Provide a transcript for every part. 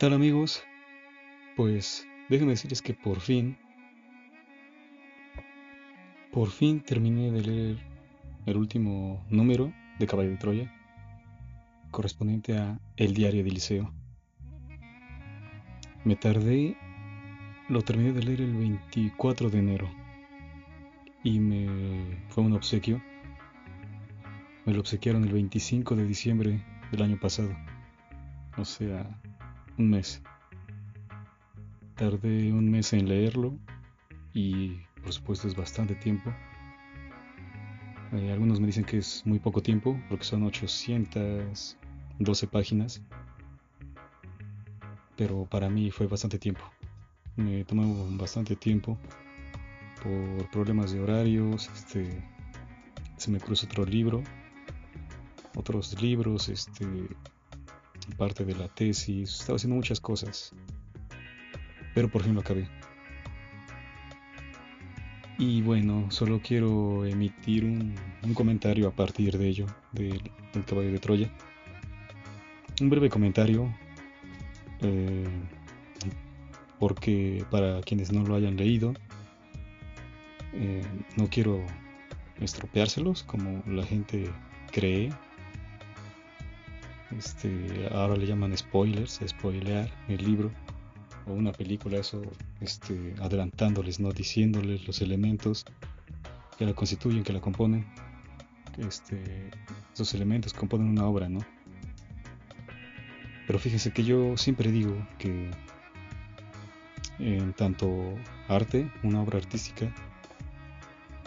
tal amigos? Pues déjenme decirles que por fin, por fin terminé de leer el último número de Caballo de Troya, correspondiente a El Diario de Liceo. Me tardé, lo terminé de leer el 24 de enero y me fue un obsequio. Me lo obsequiaron el 25 de diciembre del año pasado, o sea, un mes. Tardé un mes en leerlo y por supuesto es bastante tiempo. Eh, algunos me dicen que es muy poco tiempo porque son 812 páginas, pero para mí fue bastante tiempo. Me tomó bastante tiempo por problemas de horarios, este, se me cruzó otro libro, otros libros, este, parte de la tesis, estaba haciendo muchas cosas, pero por fin lo acabé. Y bueno, solo quiero emitir un, comentario a partir de ello, del, caballo de Troya. Un breve comentario, eh, porque para quienes no lo hayan leído, eh, no quiero estropeárselos como la gente cree. Este, ahora le llaman spoilers, spoilear el libro o una película, eso este, adelantándoles, no diciéndoles los elementos que la constituyen, que la componen. Este, esos elementos componen una obra, ¿no? Pero fíjense que yo siempre digo que en tanto arte, una obra artística,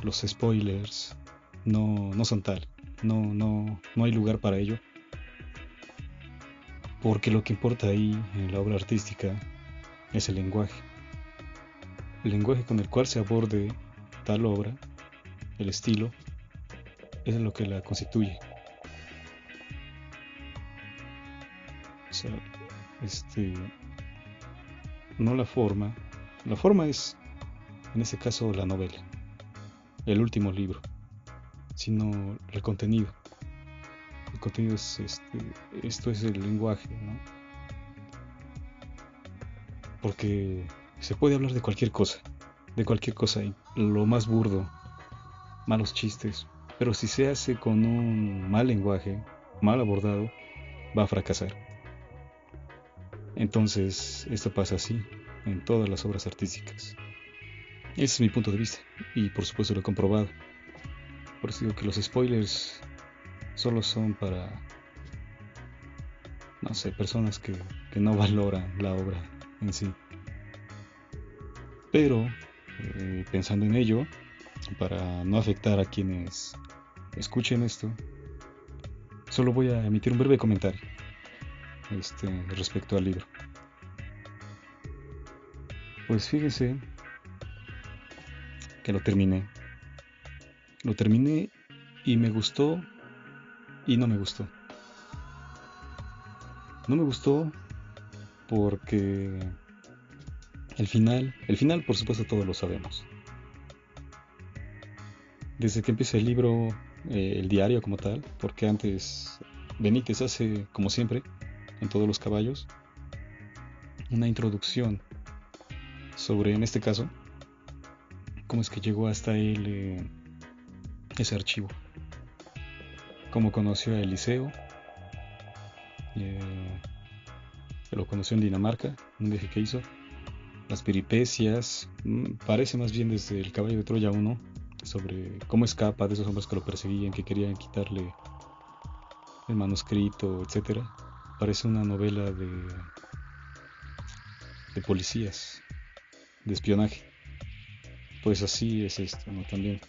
los spoilers no, no son tal, no, no, no hay lugar para ello, porque lo que importa ahí en la obra artística es el lenguaje, el lenguaje con el cual se aborde tal obra, el estilo, es lo que la constituye. O sea, este, no la forma, la forma es, en ese caso, la novela el último libro, sino el contenido. El contenido es este, esto es el lenguaje, ¿no? Porque se puede hablar de cualquier cosa, de cualquier cosa, y lo más burdo, malos chistes, pero si se hace con un mal lenguaje, mal abordado, va a fracasar. Entonces, esto pasa así en todas las obras artísticas. Ese es mi punto de vista y por supuesto lo he comprobado. Por eso digo que los spoilers solo son para, no sé, personas que, no valoran la obra en sí. Pero, eh, pensando en ello, para no afectar a quienes escuchen esto, solo voy a emitir un breve comentario este, respecto al libro. Pues fíjese que lo terminé. Lo terminé y me gustó y no me gustó. No me gustó porque el final, el final por supuesto todos lo sabemos. Desde que empieza el libro, eh, el diario como tal, porque antes Benítez hace, como siempre, en todos los caballos, una introducción sobre, en este caso, cómo es que llegó hasta él eh, ese archivo. Cómo conoció a Eliseo. Eh, lo conoció en Dinamarca, un viaje que hizo. Las peripecias, mm, parece más bien desde el caballo de Troya 1, sobre cómo escapa de esos hombres que lo perseguían, que querían quitarle el manuscrito, etc. Parece una novela de, de policías, de espionaje pues así es esto, ¿no? También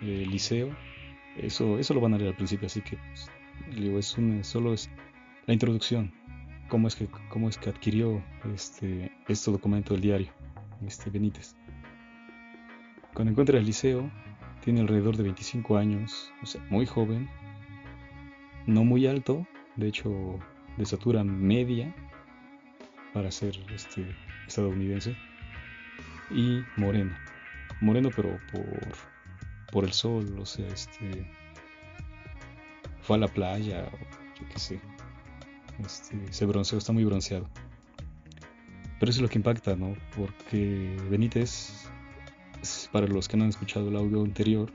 el liceo, eso, eso lo van a leer al principio, así que pues, es un, solo es la introducción, cómo es que, cómo es que adquirió este, este documento del diario, este Benítez. Cuando encuentra el liceo, tiene alrededor de 25 años, o sea, muy joven, no muy alto, de hecho de estatura media para ser este, estadounidense, y moreno moreno pero por, por el sol, o sea, este fue a la playa, o yo qué sé, este, se bronceó, está muy bronceado. Pero eso es lo que impacta, ¿no? Porque Benítez, para los que no han escuchado el audio anterior,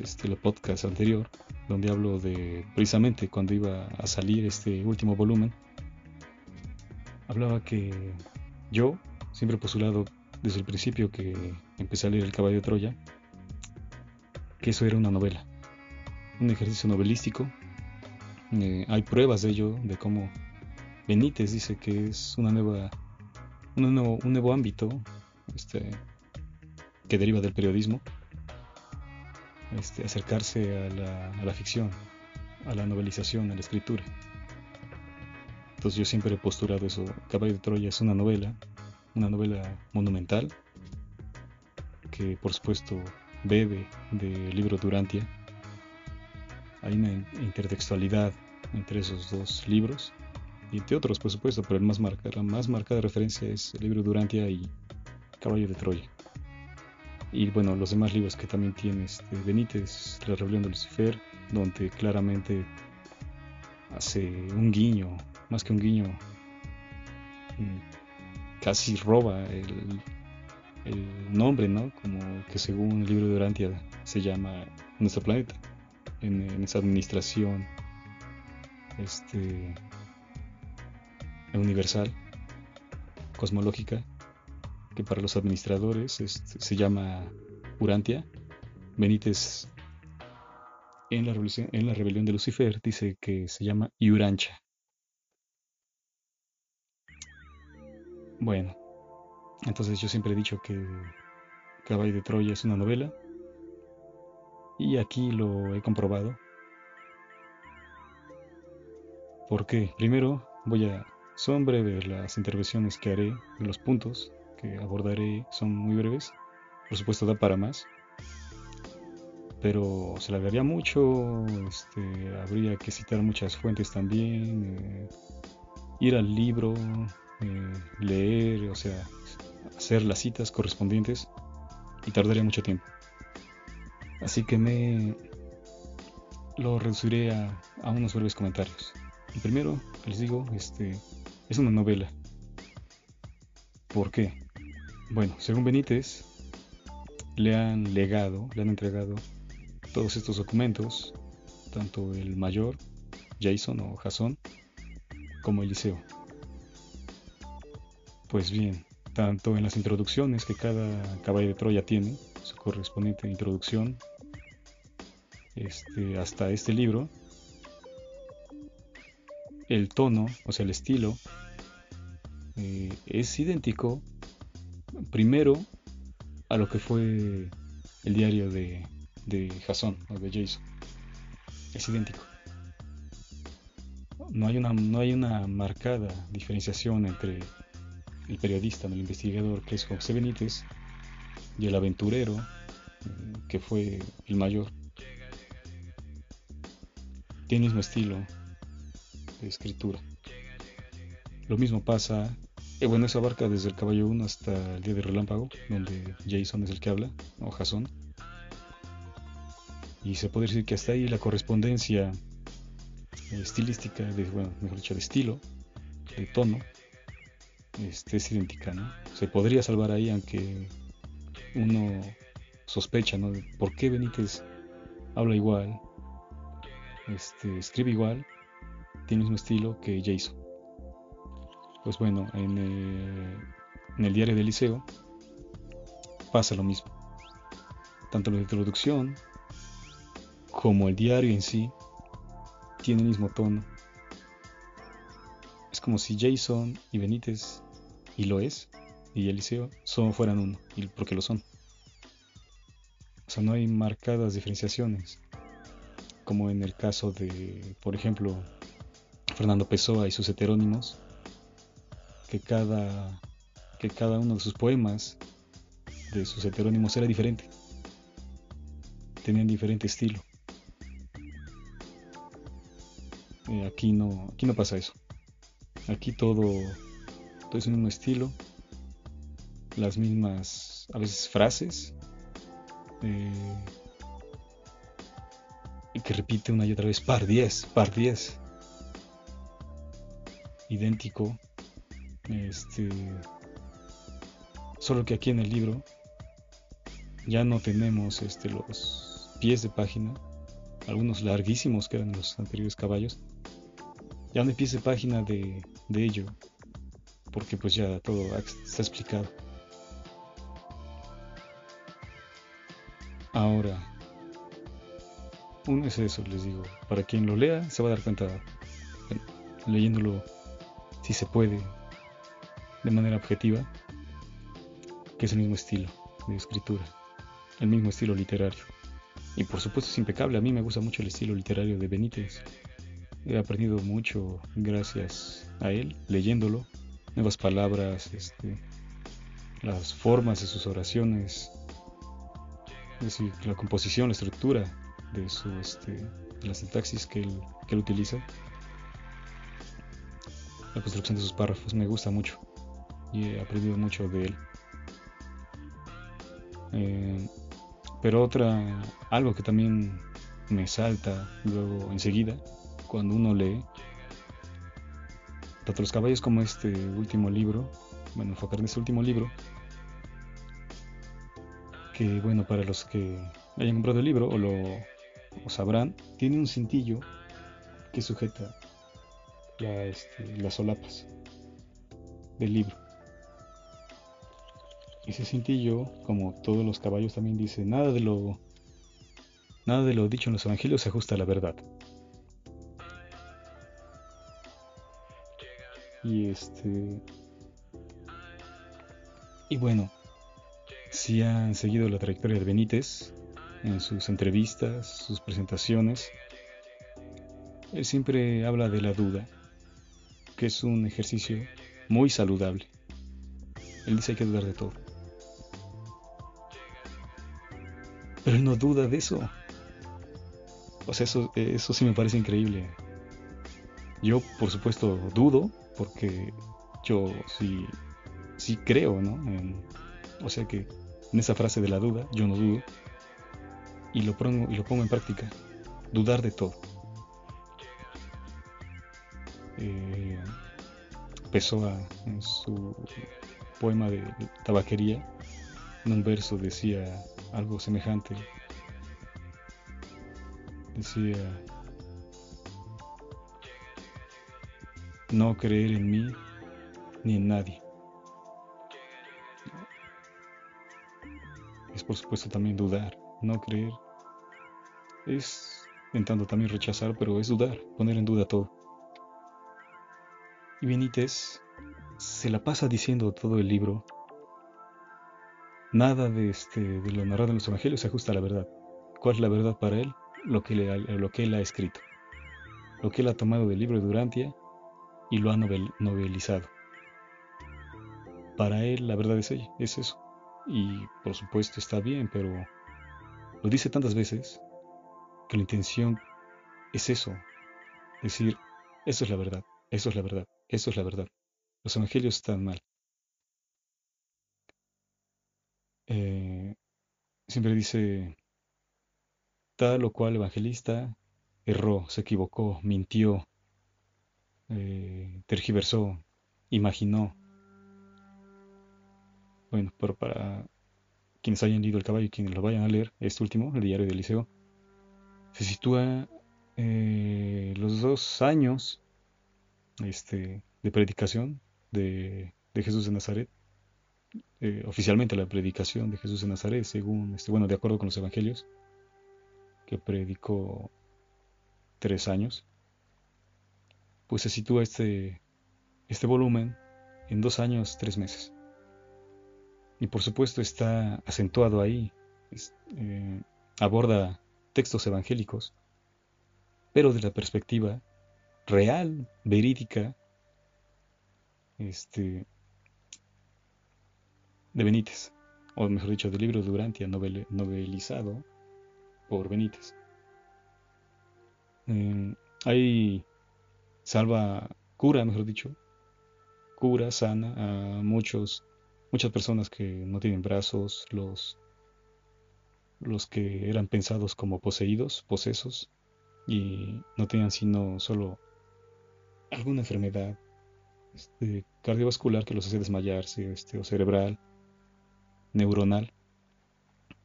este, el podcast anterior, donde hablo de precisamente cuando iba a salir este último volumen, hablaba que yo siempre postulado desde el principio que empecé a leer El caballo de Troya, que eso era una novela, un ejercicio novelístico. Eh, hay pruebas de ello, de cómo Benítez dice que es una nueva, un nuevo, un nuevo ámbito este, que deriva del periodismo, este, acercarse a la, a la ficción, a la novelización, a la escritura. Entonces yo siempre he posturado eso. Caballo de Troya es una novela, una novela monumental, que por supuesto bebe del libro Durantia. Hay una intertextualidad entre esos dos libros y entre otros, por supuesto, pero el más marca, la más marcada referencia es el libro Durantia y Caballo de Troya. Y bueno, los demás libros que también tiene este Benítez, La rebelión de Lucifer, donde claramente hace un guiño, más que un guiño, mm, casi roba el, nombre, ¿no? Como que según el libro de Durantia se llama Nuestro Planeta, en, en esa administración este, universal, cosmológica, que para los administradores este, se llama Urantia. Benítez en la, en la rebelión de Lucifer dice que se llama Iurancha. Bueno, entonces yo siempre he dicho que Caballo de Troya es una novela y aquí lo he comprobado. ¿Por qué? Primero voy a son breves las intervenciones que haré, los puntos que abordaré son muy breves. Por supuesto da para más. Pero se largaría mucho, este, habría que citar muchas fuentes también, eh, ir al libro, eh, leer, o sea, hacer las citas correspondientes y tardaría mucho tiempo. Así que me lo reduciré a, unos breves comentarios. El primero, les digo, este, es una novela. ¿Por qué? Bueno, según Benítez, le han legado, le han entregado todos estos documentos, tanto el mayor, Jason o Jason, como Eliseo. Pues bien, tanto en las introducciones que cada caballo de Troya tiene, su correspondiente introducción, este, hasta este libro, el tono, o sea, el estilo, eh, es idéntico primero a lo que fue el diario de, de Jason o de Jason. Es idéntico. No hay, una, no hay una marcada diferenciación entre el periodista, el investigador, que es José Benítez, y el aventurero, eh, que fue el mayor. Tiene el mismo estilo, escritura. Lo mismo pasa, eh, bueno, eso abarca desde el caballo 1 hasta el día de relámpago, donde Jason es el que habla, o Jason. Y se puede decir que hasta ahí la correspondencia estilística, de, bueno, mejor dicho, de estilo, de tono, este, es idéntica, ¿no? Se podría salvar ahí, aunque uno sospecha, ¿no? ¿Por qué Benítez habla igual, este, escribe igual, tiene el mismo estilo que Jason. Pues bueno, en, eh, en el diario del liceo pasa lo mismo. Tanto la introducción como el diario en sí tiene el mismo tono. Es como si Jason y Benítez, y lo es, y Eliseo son, fueran uno, y porque lo son. O sea, no hay marcadas diferenciaciones, como en el caso de, por ejemplo, Fernando Pessoa y sus heterónimos, que cada, que cada uno de sus poemas, de sus heterónimos, era diferente. Tenían diferente estilo. Eh, aquí, no, aquí no pasa eso. Aquí todo, todo es el mismo estilo, las mismas, a veces, frases. Eh, y que repite una y otra vez par 10, par 10 idéntico, Este, solo que aquí en el libro ya no tenemos este, los pies de página, algunos larguísimos que eran los anteriores caballos. Ya no hay pies de página de, de ello, porque pues ya todo está explicado. Ahora, uno es eso, les digo, para quien lo lea se va a dar cuenta, leyéndolo, si se puede, de manera objetiva, que es el mismo estilo de escritura, el mismo estilo literario. Y por supuesto es impecable, a mí me gusta mucho el estilo literario de Benítez. He aprendido mucho gracias a él, leyéndolo, nuevas palabras, este, las formas de sus oraciones, es decir, la composición, la estructura de su este, de la sintaxis que él, que él utiliza, la construcción de sus párrafos me gusta mucho y he aprendido mucho de él. Eh, pero otra, algo que también me salta luego enseguida cuando uno lee tanto los caballos como este último libro, bueno, enfocar en este último libro, que bueno, para los que hayan comprado el libro o lo sabrán, tiene un cintillo que sujeta este, las solapas del libro. Ese cintillo, como todos los caballos también dice, nada de lo nada de lo dicho en los evangelios se ajusta a la verdad. Y este. Y bueno, si han seguido la trayectoria de Benítez en sus entrevistas, sus presentaciones, él siempre habla de la duda, que es un ejercicio muy saludable. Él dice hay que dudar de todo. Pero él no duda de eso. O sea, eso, eso sí me parece increíble. Yo, por supuesto, dudo, porque yo sí, sí creo, ¿no? o sea que en esa frase de la duda, yo no dudo, y lo pongo, y lo pongo en práctica, dudar de todo. Eh, Pessoa, en su poema de tabaquería, en un verso decía algo semejante. Decía, no creer en mí ni en nadie. Es por supuesto también dudar, no creer. Es en tanto también rechazar, pero es dudar, poner en duda todo. Y Benítez se la pasa diciendo todo el libro, nada de, este, de lo narrado en los evangelios se ajusta a la verdad. ¿Cuál es la verdad para él? Lo que, lo que él ha escrito, lo que él ha tomado del libro de Durantia y lo ha novelizado. Para él la verdad es, es eso. Y por supuesto está bien, pero lo dice tantas veces que la intención es eso. Decir, eso es la verdad, eso es la verdad, eso es la verdad. Los evangelios están mal. Eh, siempre dice, tal o cual evangelista erró, se equivocó, mintió, eh, tergiversó, imaginó. Bueno, pero para quienes hayan leído El caballo y quienes lo vayan a leer, este último, el diario de Eliseo, se sitúa eh, los dos años este, de predicación de, Jesús de Nazaret, eh, oficialmente la predicación de Jesús de Nazaret, según, este, bueno, de acuerdo con los evangelios, que predicó tres años, pues se sitúa este, este volumen en dos años, tres meses. Y por supuesto está acentuado ahí, eh, aborda textos evangélicos, pero de la perspectiva real, verídica, este, de Benítez, o mejor dicho, del libro Durantia novelizado por Benítez. Eh, hay salva, cura, mejor dicho, cura, sana a muchos, muchas personas que no tienen brazos, los, los que eran pensados como poseídos, posesos, y no tenían sino solo alguna enfermedad, este, cardiovascular que los hace desmayarse, este, o cerebral, neuronal,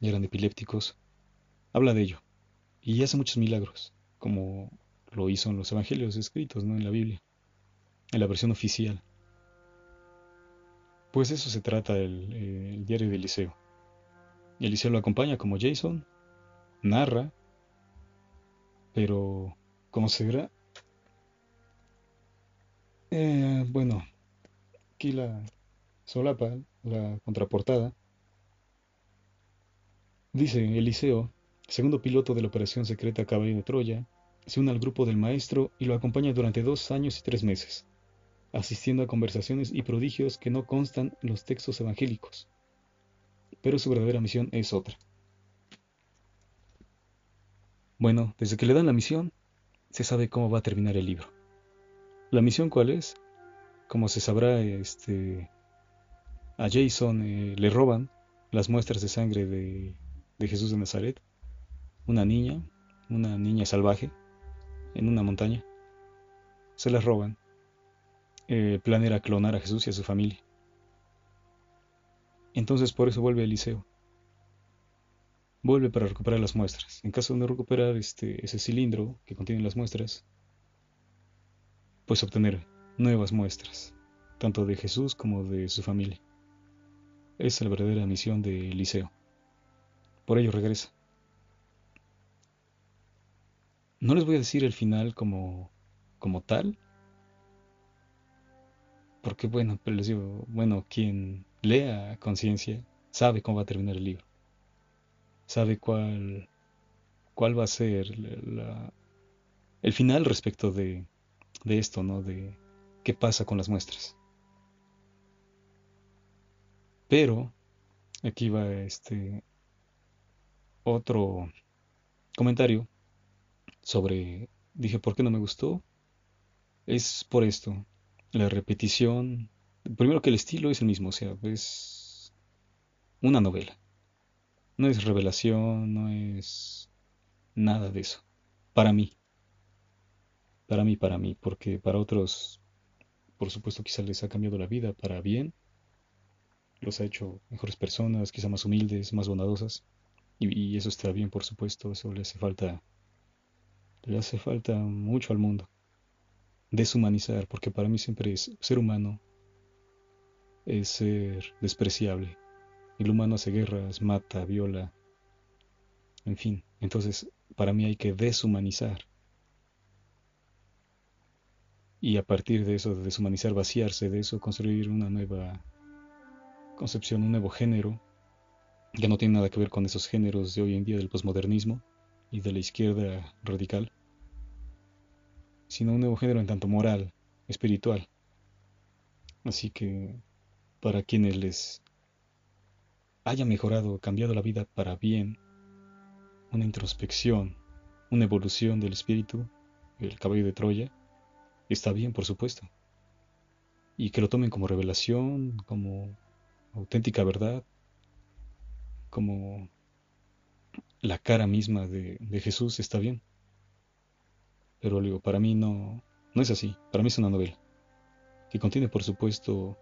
y eran epilépticos, habla de ello. Y hace muchos milagros, como lo hizo en los evangelios escritos, ¿no? En la Biblia, en la versión oficial. Pues eso se trata el, el diario de Eliseo. Eliseo lo acompaña como Jason, narra, pero ¿cómo se verá? Eh, bueno, aquí la solapa, la contraportada, dice Eliseo, segundo piloto de la operación secreta Caballo de Troya, se une al grupo del maestro y lo acompaña durante dos años y tres meses, asistiendo a conversaciones y prodigios que no constan en los textos evangélicos. Pero su verdadera misión es otra. Bueno, desde que le dan la misión, se sabe cómo va a terminar el libro. ¿La misión cuál es? Como se sabrá, este, a Jason eh, le roban las muestras de sangre de, de Jesús de Nazaret, una niña, una niña salvaje, en una montaña. Se las roban. el plan era clonar a Jesús y a su familia. Entonces por eso vuelve Eliseo. Vuelve para recuperar las muestras. En caso de no recuperar este, ese cilindro que contiene las muestras, pues obtener nuevas muestras, tanto de Jesús como de su familia. Esa es la verdadera misión de Eliseo. Por ello regresa. No les voy a decir el final como, como tal, porque bueno, pero les digo, bueno, quien lea conciencia sabe cómo va a terminar el libro, sabe cuál, cuál va a ser el final respecto de, de esto, ¿no? De qué pasa con las muestras. Pero aquí va este otro comentario sobre dije por qué no me gustó. Es por esto, la repetición. Primero que el estilo es el mismo, o sea, es una novela. No es revelación, no es nada de eso. Para mí para mí, para mí, porque para otros, por supuesto, quizá les ha cambiado la vida para bien, los ha hecho mejores personas, quizá más humildes, más bondadosas, y, eso está bien, por supuesto, eso le hace falta, le hace falta mucho al mundo. Deshumanizar, porque para mí siempre es ser humano, es ser despreciable. El humano hace guerras, mata, viola, en fin. Entonces, para mí hay que deshumanizar y a partir de eso, de deshumanizar, vaciarse de eso, construir una nueva concepción, un nuevo género, que no tiene nada que ver con esos géneros de hoy en día del posmodernismo y de la izquierda radical, sino un nuevo género en tanto moral, espiritual. Así que para quienes les haya mejorado, cambiado la vida para bien, una introspección, una evolución del espíritu, el caballo de Troya, está bien, por supuesto. Y que lo tomen como revelación, como auténtica verdad, como la cara misma de, Jesús, está bien. Pero digo, para mí no, no es así. Para mí es una novela que contiene, por supuesto,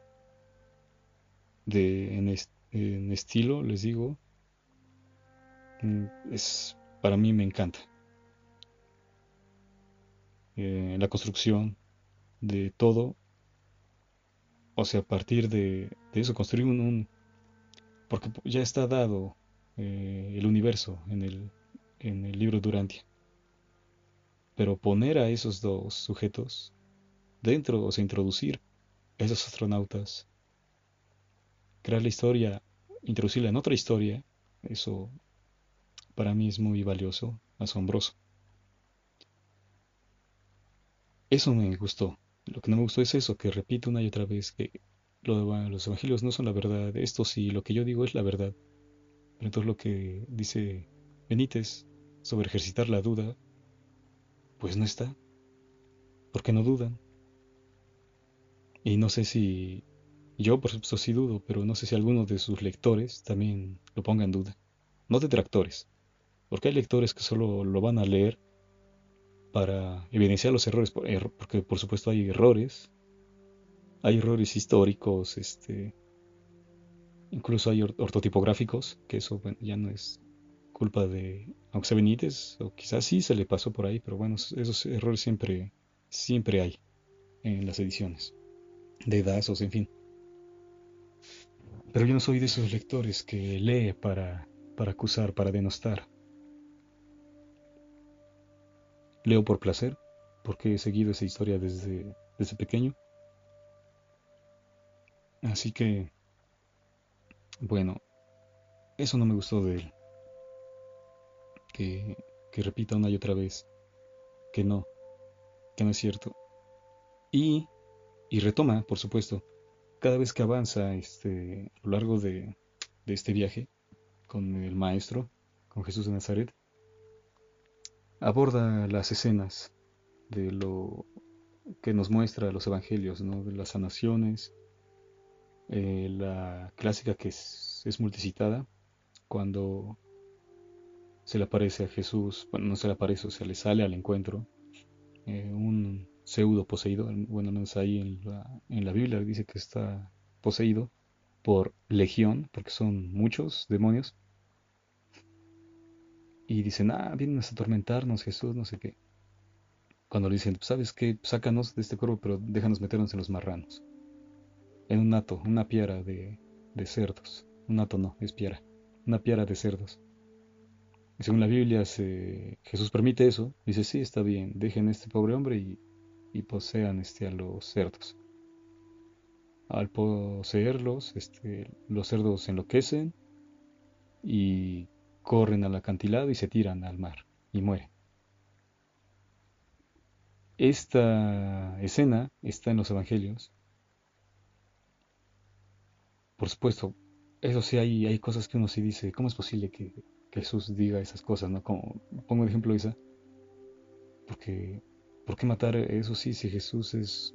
de, en, estilo, les digo, mm, es, para mí me encanta. Eh, la construcción de todo, o sea, a partir de, eso construir un, porque ya está dado eh, el universo en el, en el libro Durantia, pero poner a esos dos sujetos dentro, o sea, introducir a esos astronautas, crear la historia, introducirla en otra historia, eso para mí es muy valioso, asombroso. Eso me gustó. Lo que no me gustó es eso, que repito una y otra vez que los evangelios no son la verdad. Esto sí, lo que yo digo es la verdad. Pero entonces lo que dice Benítez sobre ejercitar la duda, pues no está. Porque no dudan. Y no sé si yo, por supuesto, sí dudo, pero no sé si alguno de sus lectores también lo ponga en duda. No detractores, porque hay lectores que solo lo van a leer para evidenciar los errores, porque por supuesto hay errores, hay errores históricos, este, incluso hay ortotipográficos, que eso ya no es culpa de, sea Benítez, o quizás sí se le pasó por ahí, pero bueno, esos errores siempre, siempre hay en las ediciones, de Dazos, en fin. Pero yo no soy de esos lectores que lee para, para acusar, para denostar. Leo por placer, porque he seguido esa historia desde, desde pequeño. Así que, bueno, eso no me gustó de él. Que, que repita una y otra vez que no, que no es cierto. Y, y retoma, por supuesto, cada vez que avanza este, a lo largo de, de este viaje con el Maestro, con Jesús de Nazaret, aborda las escenas de lo que nos muestra los evangelios, ¿no? de las sanaciones, eh, la clásica que es, multicitada, cuando se le aparece a Jesús, bueno, no se le aparece, o sea, le sale al encuentro eh, un pseudo poseído, bueno, no es ahí en la, en la Biblia, dice que está poseído por legión, porque son muchos demonios, y dicen, ah, vienen a atormentarnos, Jesús, no sé qué. Cuando le dicen, ¿sabes qué? Sácanos de este cuerpo, pero déjanos meternos en los marranos. En un nato, una piara de, cerdos. Un nato no, es piara. Una piara de cerdos. Y según la Biblia, se, Jesús permite eso. Dice, sí, está bien, dejen a este pobre hombre y, posean este, a los cerdos. Al poseerlos, este, los cerdos enloquecen y corren al acantilado y se tiran al mar y mueren. Esta escena está en los evangelios. Por supuesto, eso sí, hay, hay cosas que uno sí dice, ¿cómo es posible que, Jesús diga esas cosas? ¿no? Como, pongo de ejemplo esa, porque ¿por qué matar eso sí si Jesús es,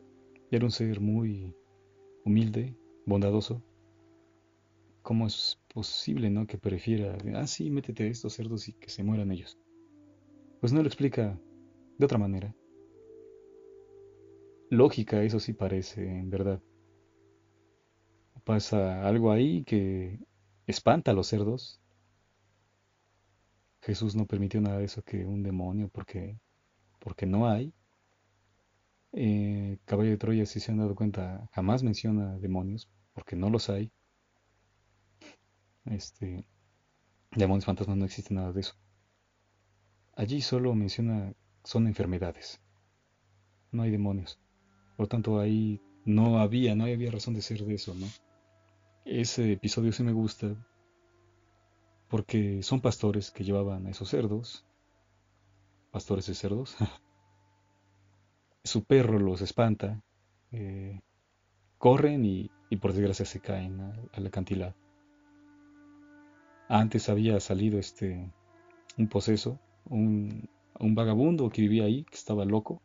era un ser muy humilde, bondadoso? ¿Cómo es posible, no? Que prefiera, ah, sí, métete a estos cerdos y que se mueran ellos. Pues no lo explica de otra manera. Lógica, eso sí parece, en verdad. Pasa algo ahí que espanta a los cerdos. Jesús no permitió nada de eso que un demonio, porque, porque no hay. Eh, Caballo de Troya, si se han dado cuenta, jamás menciona demonios, porque no los hay. Este, demonios fantasmas no existe nada de eso. Allí solo menciona son enfermedades. No hay demonios. Por lo tanto, ahí no había, no había razón de ser de eso, ¿no? Ese episodio sí me gusta porque son pastores que llevaban a esos cerdos, pastores de cerdos. Su perro los espanta, eh, corren y, por desgracia se caen al acantilado. Antes había salido este un poseso, un, un vagabundo que vivía ahí, que estaba loco.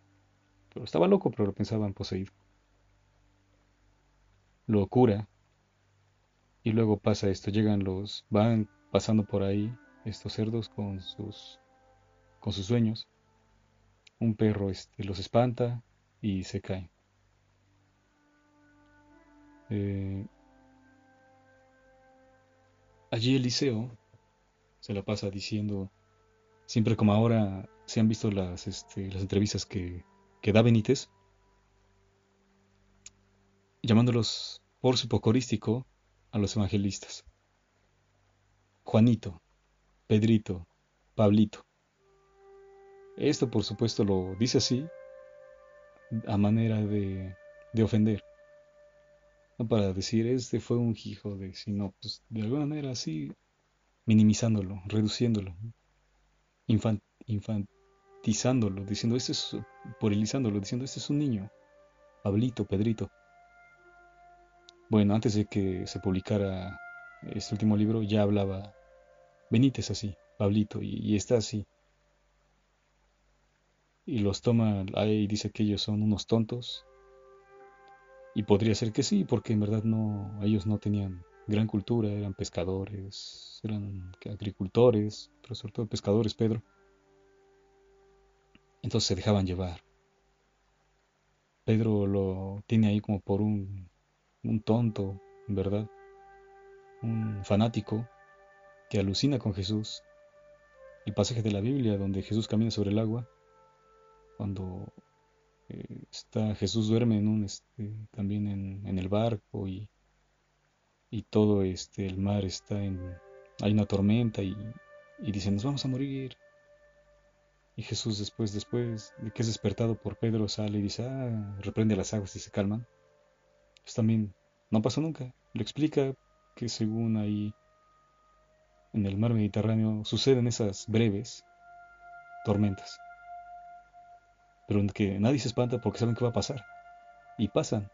Pero estaba loco, pero lo pensaban poseído. Lo cura. Y luego pasa esto, llegan los, van pasando por ahí estos cerdos con sus, con sus sueños. Un perro este, los espanta y se caen. Eh, Allí Eliseo se la pasa diciendo, siempre como ahora se han visto las, este, las entrevistas que, que da Benítez, llamándolos por su a los evangelistas. Juanito, Pedrito, Pablito. Esto por supuesto lo dice así a manera de, de ofender no para decir este fue un hijo de, sino pues de alguna manera así minimizándolo, reduciéndolo, infantizándolo, diciendo este es, porilizándolo, diciendo este es un niño, Pablito, Pedrito. Bueno, antes de que se publicara este último libro ya hablaba Benítez así, Pablito, y, está así. Y los toma ahí y dice que ellos son unos tontos, y podría ser que sí, porque en verdad no, ellos no tenían gran cultura, eran pescadores, eran agricultores, pero sobre todo pescadores, Pedro. Entonces se dejaban llevar. Pedro lo tiene ahí como por un, un tonto, ¿verdad? Un fanático que alucina con Jesús. El pasaje de la Biblia donde Jesús camina sobre el agua, cuando eh, está Jesús duerme en este, también en, en, el barco y, y todo este el mar está en hay una tormenta y, y dicen nos vamos a morir y Jesús después, después de que es despertado por Pedro, sale y dice, ah, reprende las aguas y se calman. Pues también no pasó nunca. Lo explica que según ahí en el mar Mediterráneo suceden esas breves tormentas. Pero en que nadie se espanta porque saben que va a pasar. Y pasan.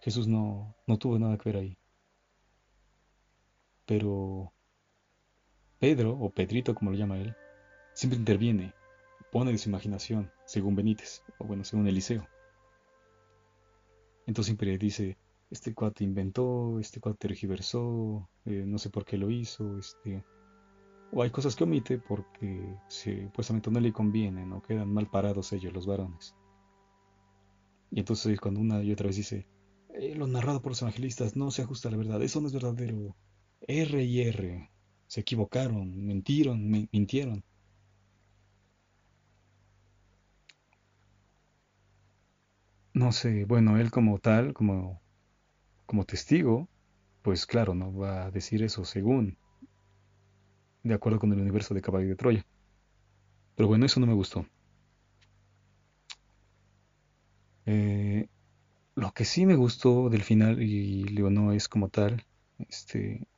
Jesús no, no tuvo nada que ver ahí. Pero Pedro, o Pedrito como lo llama él, siempre interviene pone de su imaginación, según Benítez, o bueno, según Eliseo. Entonces siempre dice, este cuate inventó, este cuate tergiversó, eh, no sé por qué lo hizo, este... O hay cosas que omite porque supuestamente no le conviene, no quedan mal parados ellos, los varones. Y entonces cuando una y otra vez dice, eh, lo narrado por los evangelistas no se ajusta a la verdad, eso no es verdadero. R y R, se equivocaron, mentieron, mintieron. No sé, bueno, él como tal, como, como testigo, pues claro, no va a decir eso según, de acuerdo con el universo de Caballo de Troya. Pero bueno, eso no me gustó. Eh, lo que sí me gustó del final, y digo, no es como tal, este,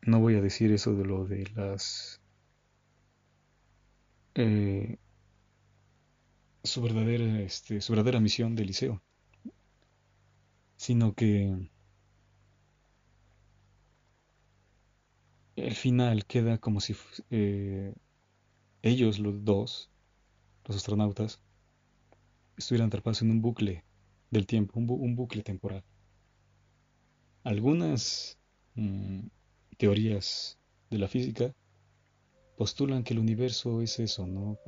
no voy a decir eso de lo de las... Eh, su verdadera, este, su verdadera misión de liceo sino que el final queda como si eh, ellos, los dos, los astronautas, estuvieran atrapados en un bucle del tiempo, un, bucle temporal. Algunas mm, teorías de la física postulan que el universo es eso, ¿no?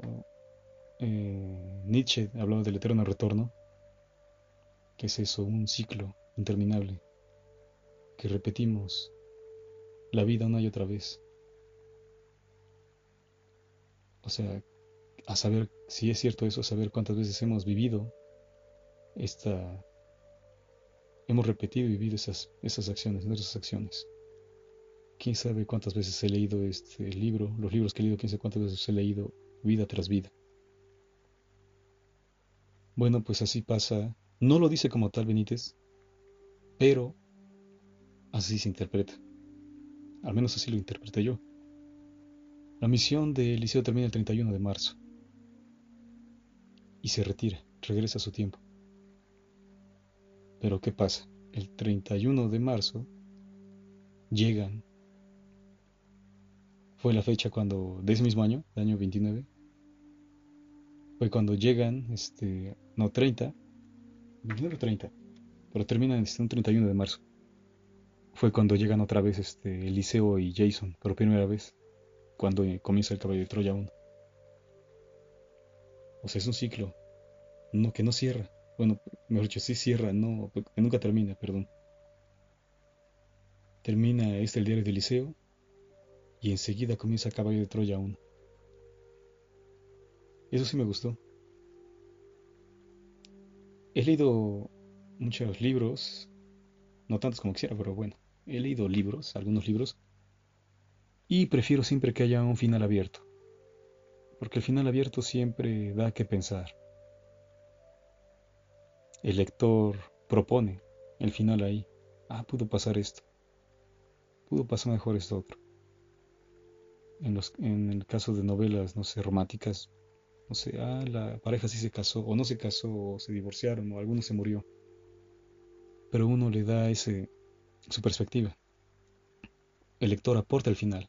Eh, Nietzsche hablaba del eterno retorno, ¿Qué es eso? Un ciclo interminable que repetimos la vida una y otra vez. O sea, a saber si es cierto eso, a saber cuántas veces hemos vivido esta, hemos repetido y vivido esas, esas acciones, nuestras acciones. Quién sabe cuántas veces he leído este libro, los libros que he leído, quién sabe cuántas veces he leído vida tras vida. Bueno, pues así pasa no lo dice como tal Benítez, pero así se interpreta. Al menos así lo interpreté yo. La misión de Eliseo termina el 31 de marzo y se retira, regresa a su tiempo. Pero ¿qué pasa? El 31 de marzo llegan. Fue la fecha cuando, de ese mismo año, el año 29, fue cuando llegan, este, no 30, 29 30, pero termina en un 31 de marzo. Fue cuando llegan otra vez este, Eliseo y Jason, por primera vez, cuando comienza el caballo de Troya 1. O sea, es un ciclo, no, que no cierra. Bueno, mejor dicho, sí cierra, no, que nunca termina, perdón. Termina este el diario de Eliseo y enseguida comienza caballo de Troya 1. Eso sí me gustó. He leído muchos libros, no tantos como quisiera, pero bueno, he leído libros, algunos libros, y prefiero siempre que haya un final abierto, porque el final abierto siempre da que pensar. El lector propone el final ahí. Ah, pudo pasar esto. Pudo pasar mejor esto otro. En, los, en el caso de novelas, no sé, románticas, no sé, ah, la pareja sí se casó, o no se casó, o se divorciaron, o alguno se murió. Pero uno le da ese, su perspectiva. El lector aporta el final,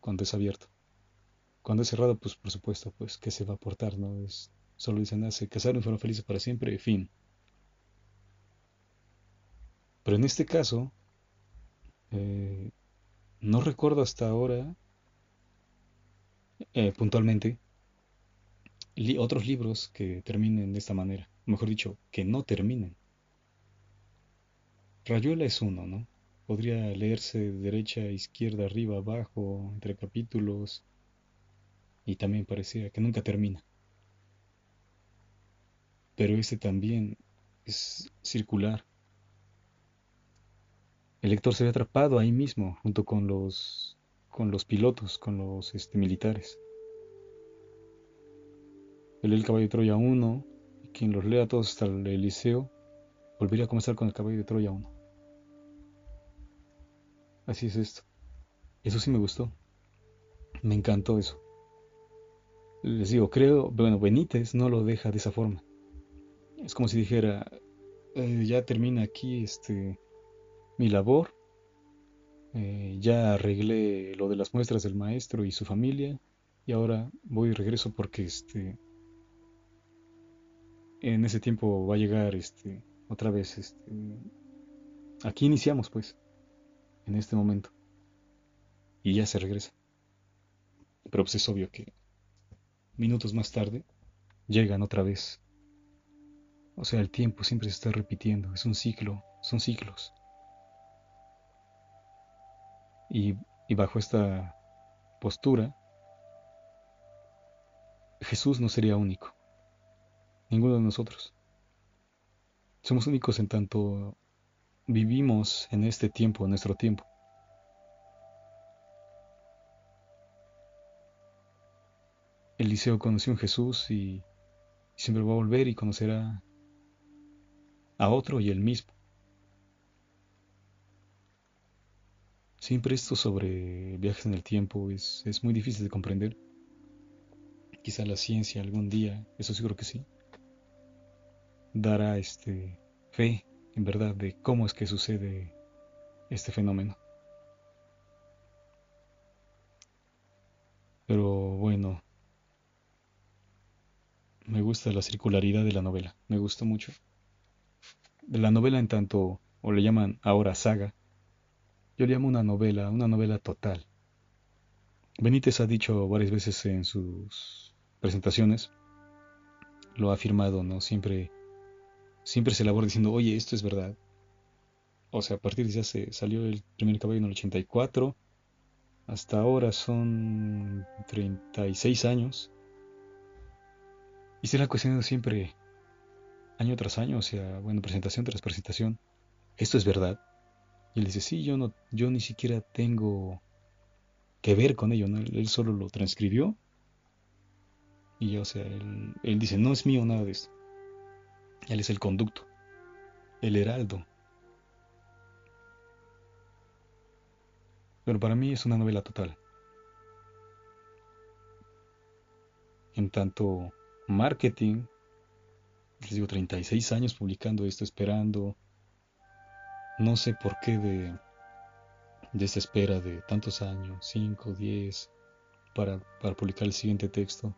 cuando es abierto. Cuando es cerrado, pues por supuesto, pues, ¿qué se va a aportar? No solo dicen, ah, se casaron y fueron felices para siempre, fin. Pero en este caso, eh, no recuerdo hasta ahora eh, puntualmente otros libros que terminen de esta manera. mejor dicho, que no terminen. Rayuela es uno, ¿no? Podría leerse de derecha, izquierda, arriba, abajo, entre capítulos, y también parecía que nunca termina. Pero este también es circular. El lector se ve atrapado ahí mismo, junto con los, con los pilotos, con los este, militares. El, el caballo de Troya 1, y quien los lea todos hasta el Eliseo, volvería a comenzar con el caballo de Troya 1. Así es esto. Eso sí me gustó. Me encantó eso. Les digo, creo, bueno, Benítez no lo deja de esa forma. Es como si dijera, eh, ya termina aquí este mi labor, eh, ya arreglé lo de las muestras del maestro y su familia, y ahora voy y regreso porque este en ese tiempo va a llegar este otra vez este aquí iniciamos pues en este momento. Y ya se regresa. Pero pues es obvio que minutos más tarde llegan otra vez. O sea el tiempo siempre se está repitiendo. Es un ciclo son ciclos. Y, bajo esta postura, Jesús no sería único. Ninguno de nosotros. Somos únicos en tanto vivimos en este tiempo, en nuestro tiempo. Eliseo conoció a Jesús y siempre va a volver y conocerá a otro y él mismo. Siempre esto sobre viajes en el tiempo es, es muy difícil de comprender. Quizá la ciencia algún día, eso seguro que sí, dará este fe en verdad de cómo es que sucede este fenómeno. Pero bueno, me gusta la circularidad de la novela, me gusta mucho. De la novela en tanto, o le llaman ahora saga, yo le llamo una novela, una novela total. Benítez ha dicho varias veces en sus presentaciones, lo ha afirmado, ¿no? Siempre, siempre se elabora diciendo, oye, esto es verdad. O sea, a partir de ya se salió el primer caballo en el 84, hasta ahora son 36 años. Y se la ha cuestionado siempre, año tras año, o sea, bueno, presentación tras presentación. ¿Esto es verdad? Y él dice, sí, yo, no, yo ni siquiera tengo que ver con ello, él, solo lo transcribió. Y o sea, él, él dice, no es mío nada de esto. Él es el conducto, el heraldo. Pero para mí es una novela total. En tanto marketing, les digo 36 años publicando esto, esperando no sé por qué de, de espera de tantos años, 5, 10, para, para publicar el siguiente texto.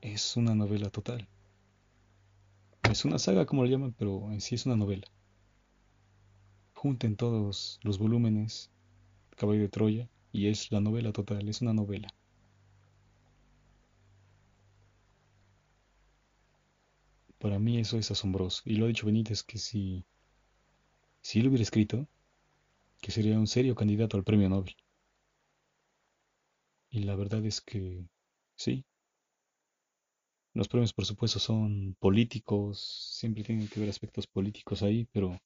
Es una novela total. Es una saga como le llaman, pero en sí es una novela. Junten todos los volúmenes, Caballo de Troya, y es la novela total, es una novela. Para mí eso es asombroso. Y lo ha dicho Benítez que si, si él hubiera escrito, que sería un serio candidato al premio Nobel. Y la verdad es que sí. Los premios, por supuesto, son políticos, siempre tienen que ver aspectos políticos ahí, pero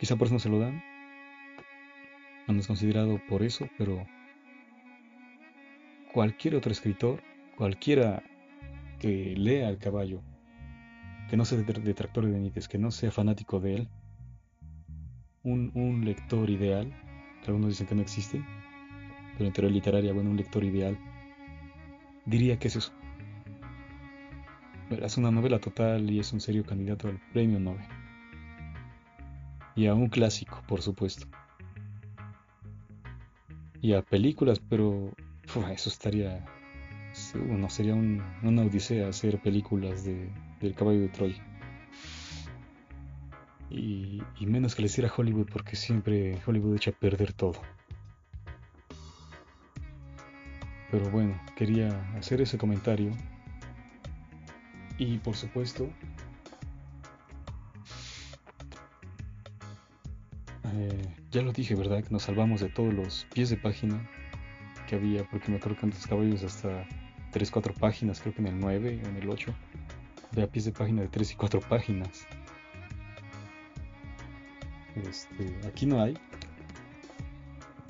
quizá por eso no se lo dan. No es considerado por eso, pero cualquier otro escritor, cualquiera que lea el caballo, que no sea detractor de Benítez, que no sea fanático de él, un, un lector ideal, que algunos dicen que no existe, pero en teoría literaria, bueno, un lector ideal, diría que es. Es una novela total y es un serio candidato al premio Nobel. Y a un clásico, por supuesto. Y a películas, pero eso estaría no sería una odisea hacer películas de, del caballo de Troya. Y, menos que le hiciera Hollywood porque siempre Hollywood echa a perder todo. Pero bueno, quería hacer ese comentario Y por supuesto, eh, ya lo dije, ¿verdad? Que nos salvamos de todos los pies de página que había, porque me acuerdo que antes caballos hasta 3, 4 páginas, creo que en el 9, en el 8, había pies de página de 3 y 4 páginas. Este, aquí no hay.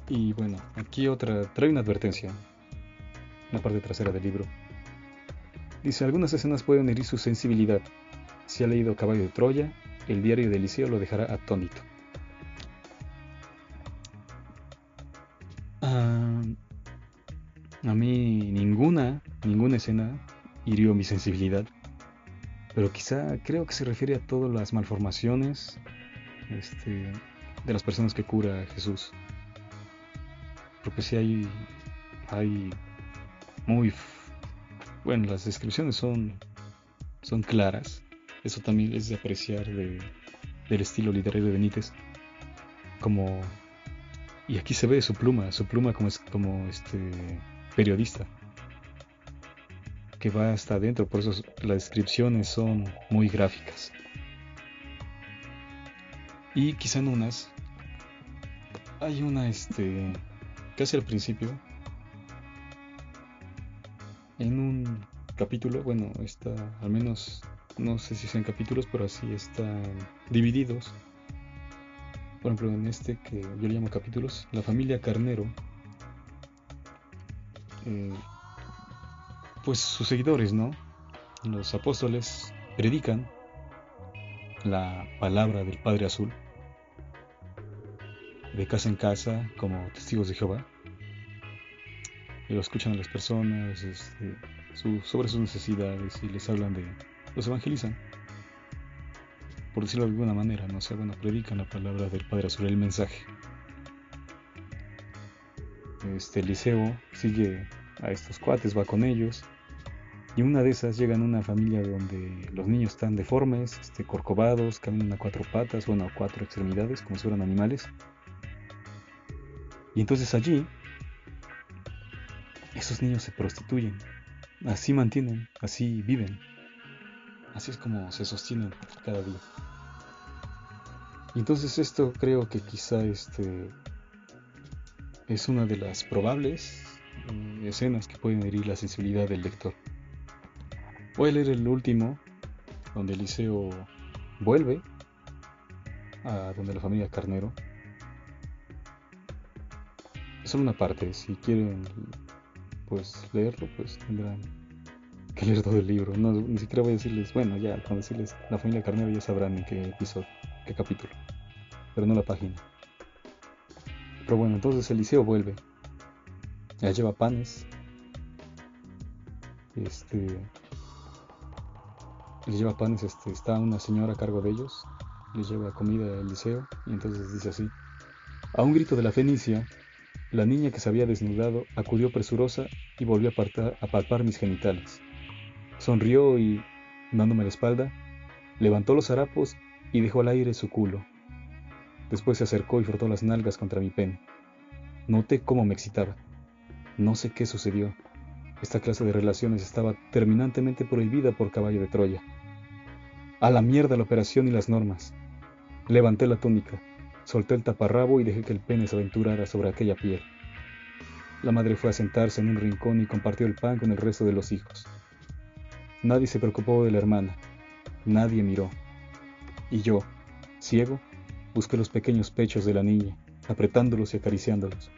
Y bueno, aquí otra, trae una advertencia, en la parte trasera del libro. Dice, algunas escenas pueden herir su sensibilidad. Si ha leído Caballo de Troya, el diario de Eliseo lo dejará atónito. Ah, a mí ninguna, ninguna escena hirió mi sensibilidad. Pero quizá creo que se refiere a todas las malformaciones este, de las personas que cura Jesús. Porque si hay, hay muy bueno, las descripciones son, son claras. Eso también es de apreciar de, del estilo literario de Benítez. Como. Y aquí se ve su pluma, su pluma como, es, como este periodista. Que va hasta adentro, por eso las descripciones son muy gráficas. Y quizá en unas hay una, este, casi al principio, en un capítulo, bueno, está al menos, no sé si sean capítulos, pero así están divididos. Por ejemplo, en este que yo le llamo capítulos, la familia Carnero, eh, pues sus seguidores, ¿no? Los apóstoles predican la palabra del Padre Azul de casa en casa como testigos de Jehová lo escuchan a las personas este, sobre sus necesidades y les hablan de, los evangelizan, por decirlo de alguna manera, no sé, bueno, predican la palabra del Padre sobre el mensaje. Este Eliseo sigue a estos cuates, va con ellos, y una de esas llega a una familia donde los niños están deformes, este, corcovados, caminan a cuatro patas, bueno, a cuatro extremidades, como si fueran animales. Y entonces allí esos niños se prostituyen. Así mantienen, así viven. Así es como se sostienen cada día. Y entonces esto creo que quizá este es una de las probables mm, escenas que pueden herir la sensibilidad del lector. Voy a leer el último, donde Eliseo vuelve a donde la familia Carnero. Es solo una parte, si quieren pues leerlo, pues tendrán que leer todo el libro. No, ni siquiera voy a decirles, bueno, ya, cuando decirles la familia Carnero ya sabrán en qué episodio, qué capítulo, pero no la página. Pero bueno, entonces Eliseo vuelve. Ya lleva panes. Este. Les lleva panes, este, está una señora a cargo de ellos. Les lleva comida a Eliseo. Y entonces dice así. A un grito de la Fenicia, la niña que se había desnudado acudió presurosa y volvió a, palpar mis genitales. Sonrió y, dándome la espalda, levantó los harapos y dejó al aire su culo. Después se acercó y frotó las nalgas contra mi pene. Noté cómo me excitaba. No sé qué sucedió. Esta clase de relaciones estaba terminantemente prohibida por caballo de Troya. A la mierda la operación y las normas. Levanté la túnica. Solté el taparrabo y dejé que el pene se aventurara sobre aquella piel. La madre fue a sentarse en un rincón y compartió el pan con el resto de los hijos. Nadie se preocupó de la hermana, nadie miró. Y yo, ciego, busqué los pequeños pechos de la niña, apretándolos y acariciándolos.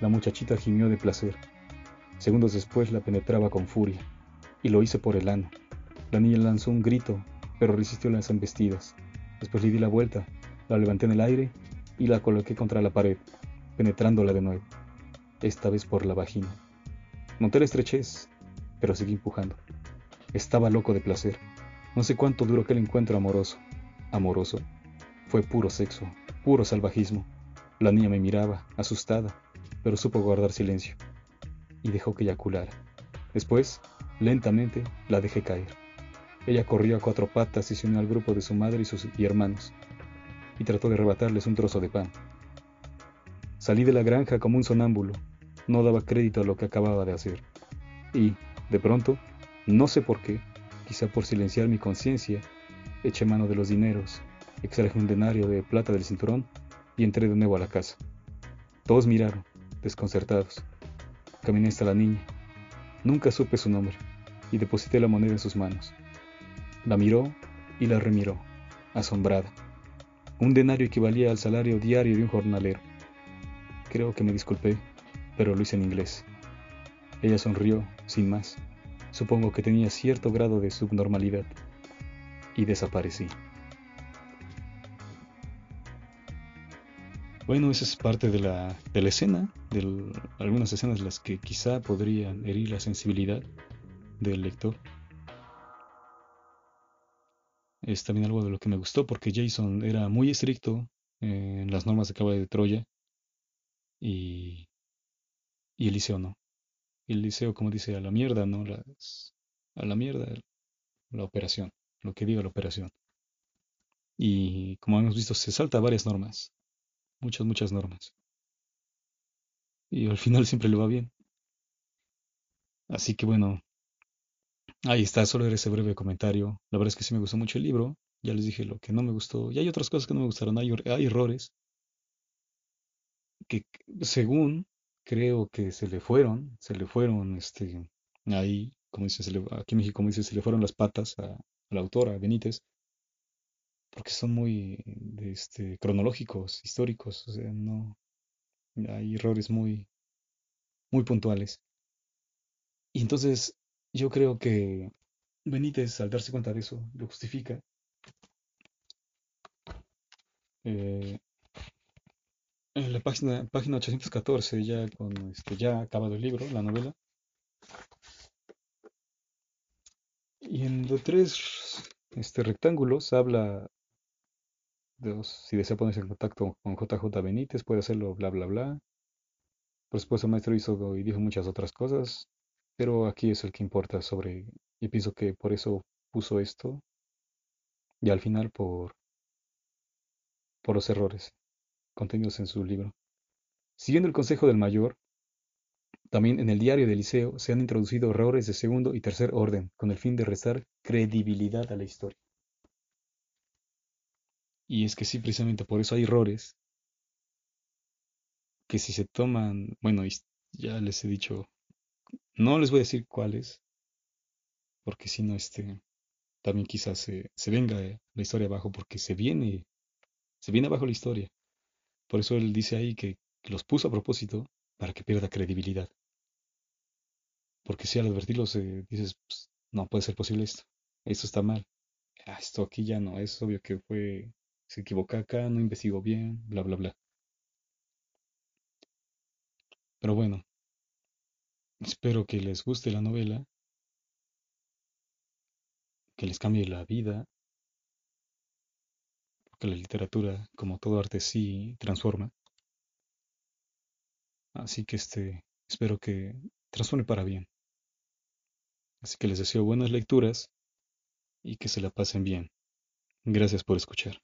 La muchachita gimió de placer. Segundos después la penetraba con furia, y lo hice por el ano. La niña lanzó un grito, pero resistió las embestidas. Después le di la vuelta la levanté en el aire y la coloqué contra la pared, penetrándola de nuevo, esta vez por la vagina. Noté la estrechez, pero seguí empujando. Estaba loco de placer. No sé cuánto duró aquel encuentro amoroso. Amoroso. Fue puro sexo, puro salvajismo. La niña me miraba, asustada, pero supo guardar silencio. Y dejó que eyaculara. Después, lentamente, la dejé caer. Ella corrió a cuatro patas y se unió al grupo de su madre y sus y hermanos y trató de arrebatarles un trozo de pan. Salí de la granja como un sonámbulo, no daba crédito a lo que acababa de hacer. Y, de pronto, no sé por qué, quizá por silenciar mi conciencia, eché mano de los dineros, extraje un denario de plata del cinturón y entré de nuevo a la casa. Todos miraron, desconcertados. Caminé hasta la niña. Nunca supe su nombre y deposité la moneda en sus manos. La miró y la remiró, asombrada. Un denario equivalía al salario diario de un jornalero. Creo que me disculpé, pero lo hice en inglés. Ella sonrió, sin más. Supongo que tenía cierto grado de subnormalidad. Y desaparecí. Bueno, esa es parte de la, de la escena, de algunas escenas las que quizá podrían herir la sensibilidad del lector. Es también algo de lo que me gustó porque Jason era muy estricto en las normas de caballo de Troya y, y Eliseo no. Eliseo, como dice, a la mierda, ¿no? Las, a la mierda la operación, lo que diga la operación. Y como hemos visto, se salta varias normas, muchas, muchas normas. Y al final siempre le va bien. Así que bueno, ahí está, solo era ese breve comentario. La verdad es que sí me gustó mucho el libro. Ya les dije lo que no me gustó. Y hay otras cosas que no me gustaron. Hay, errores que según creo que se le fueron, se le fueron, este, ahí, como dice, aquí en México, como dice, se le fueron las patas a, la autora, Benítez, porque son muy, este, cronológicos, históricos, o sea, no, hay errores muy, muy puntuales. Y entonces, yo creo que Benítez, al darse cuenta de eso, lo justifica. Eh, en la página, página 814, ya con este, ya acabado el libro, la novela. Y en los tres este, rectángulos habla de si desea ponerse en contacto con JJ Benítez, puede hacerlo, bla, bla, bla. Por supuesto, el maestro hizo y dijo muchas otras cosas, pero aquí es el que importa sobre, y pienso que por eso puso esto, y al final por, por los errores contenidos en su libro. Siguiendo el consejo del mayor, también en el diario del liceo se han introducido errores de segundo y tercer orden con el fin de restar credibilidad a la historia. Y es que sí, precisamente por eso hay errores que si se toman, bueno, ya les he dicho, no les voy a decir cuáles, porque si no, este, también quizás se, venga la historia abajo, porque se viene, se viene abajo la historia. Por eso él dice ahí que los puso a propósito para que pierda credibilidad. Porque si al advertirlos eh, dices, pues, no puede ser posible esto, esto está mal, ah, esto aquí ya no, es obvio que fue, se equivocó acá, no investigó bien, bla, bla, bla. Pero bueno, espero que les guste la novela, que les cambie la vida, la literatura, como todo arte, sí transforma. Así que este, espero que transforme para bien. Así que les deseo buenas lecturas y que se la pasen bien. Gracias por escuchar.